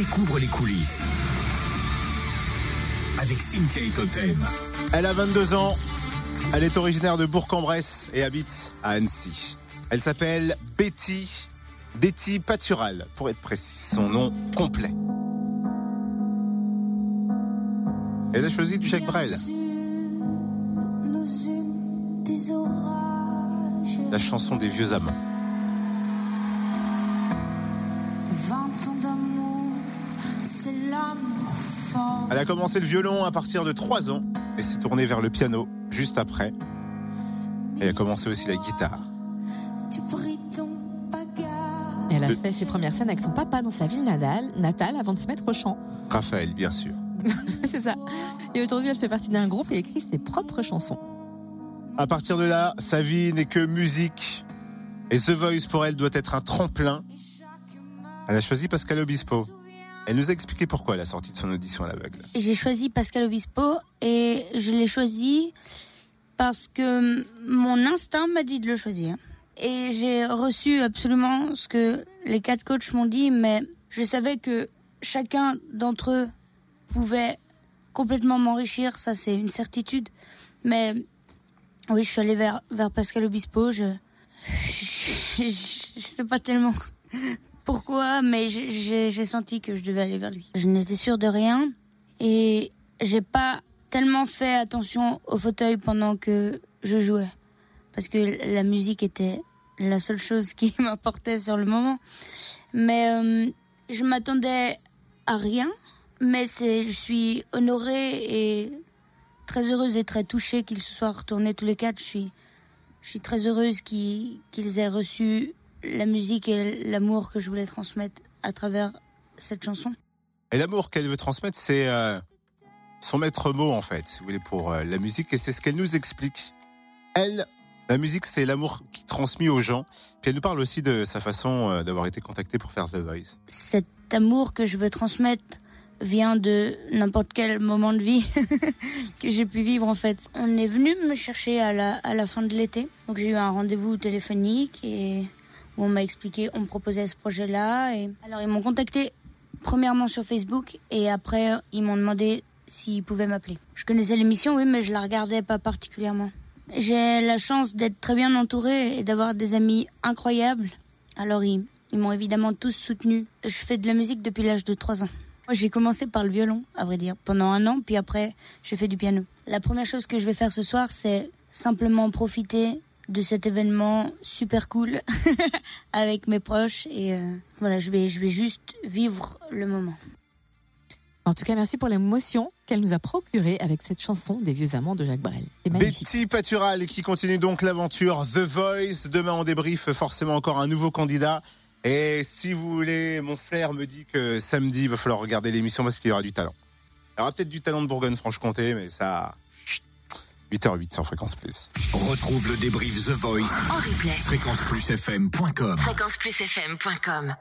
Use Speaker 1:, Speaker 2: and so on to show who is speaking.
Speaker 1: découvre les coulisses. Avec Cynthia et Totem.
Speaker 2: Elle a 22 ans. Elle est originaire de Bourg-en-Bresse et habite à Annecy. Elle s'appelle Betty, Betty Patural, pour être précis, son nom complet. Elle a choisi du Jacques Brel. La chanson des vieux amants. Elle a commencé le violon à partir de 3 ans et s'est tournée vers le piano juste après. Et a commencé aussi la guitare.
Speaker 3: Elle a fait ses premières scènes avec son papa dans sa ville natale, natale avant de se mettre au chant.
Speaker 2: Raphaël, bien sûr.
Speaker 3: C'est ça. Et aujourd'hui, elle fait partie d'un groupe et écrit ses propres chansons.
Speaker 2: À partir de là, sa vie n'est que musique. Et The Voice pour elle doit être un tremplin. Elle a choisi Pascal Obispo. Elle nous a expliqué pourquoi elle a sorti de son audition à l'aveugle.
Speaker 4: J'ai choisi Pascal Obispo et je l'ai choisi parce que mon instinct m'a dit de le choisir. Et j'ai reçu absolument ce que les quatre coachs m'ont dit, mais je savais que chacun d'entre eux pouvait complètement m'enrichir, ça c'est une certitude. Mais oui, je suis allée vers, vers Pascal Obispo. Je, je, je sais pas tellement pourquoi, mais j'ai senti que je devais aller vers lui. Je n'étais sûre de rien et j'ai pas tellement fait attention au fauteuil pendant que je jouais parce que la musique était la seule chose qui m'apportait sur le moment. Mais euh, je m'attendais à rien, mais je suis honorée et très heureuse et très touchée qu'ils se soient retournés tous les quatre. Je suis très heureuse qu'ils aient reçu la musique et l'amour que je voulais transmettre à travers cette chanson.
Speaker 2: Et l'amour qu'elle veut transmettre, c'est euh, son maître mot en fait, si vous voulez, pour euh, la musique, et c'est ce qu'elle nous explique. Elle, la musique, c'est l'amour qui transmet aux gens. Puis elle nous parle aussi de sa façon euh, d'avoir été contactée pour faire The Voice.
Speaker 4: Cet amour que je veux transmettre vient de n'importe quel moment de vie que j'ai pu vivre en fait. On est venu me chercher à la, à la fin de l'été. Donc j'ai eu un rendez-vous téléphonique et on m'a expliqué, on me proposait ce projet-là. Et alors ils m'ont contacté premièrement sur Facebook et après ils m'ont demandé s'ils pouvaient m'appeler. Je connaissais l'émission, oui, mais je la regardais pas particulièrement. J'ai la chance d'être très bien entourée et d'avoir des amis incroyables. Alors ils, ils m'ont évidemment tous soutenu. Je fais de la musique depuis l'âge de 3 ans. J'ai commencé par le violon, à vrai dire, pendant un an, puis après, j'ai fait du piano. La première chose que je vais faire ce soir, c'est simplement profiter de cet événement super cool avec mes proches et euh, voilà, je vais, je vais juste vivre le moment.
Speaker 3: En tout cas, merci pour l'émotion qu'elle nous a procurée avec cette chanson des vieux amants de Jacques Brel.
Speaker 2: Betty Patural qui continue donc l'aventure The Voice. Demain, on débrief forcément encore un nouveau candidat. Et si vous voulez, mon flair me dit que samedi, il va falloir regarder l'émission parce qu'il y aura du talent. Il y aura peut-être du talent de Bourgogne-Franche-Comté, mais ça... 8h08 sur Fréquence Plus.
Speaker 1: Retrouve le débrief The Voice
Speaker 5: En replay.
Speaker 1: fréquenceplusfm.com.
Speaker 5: Fréquenceplusfm.com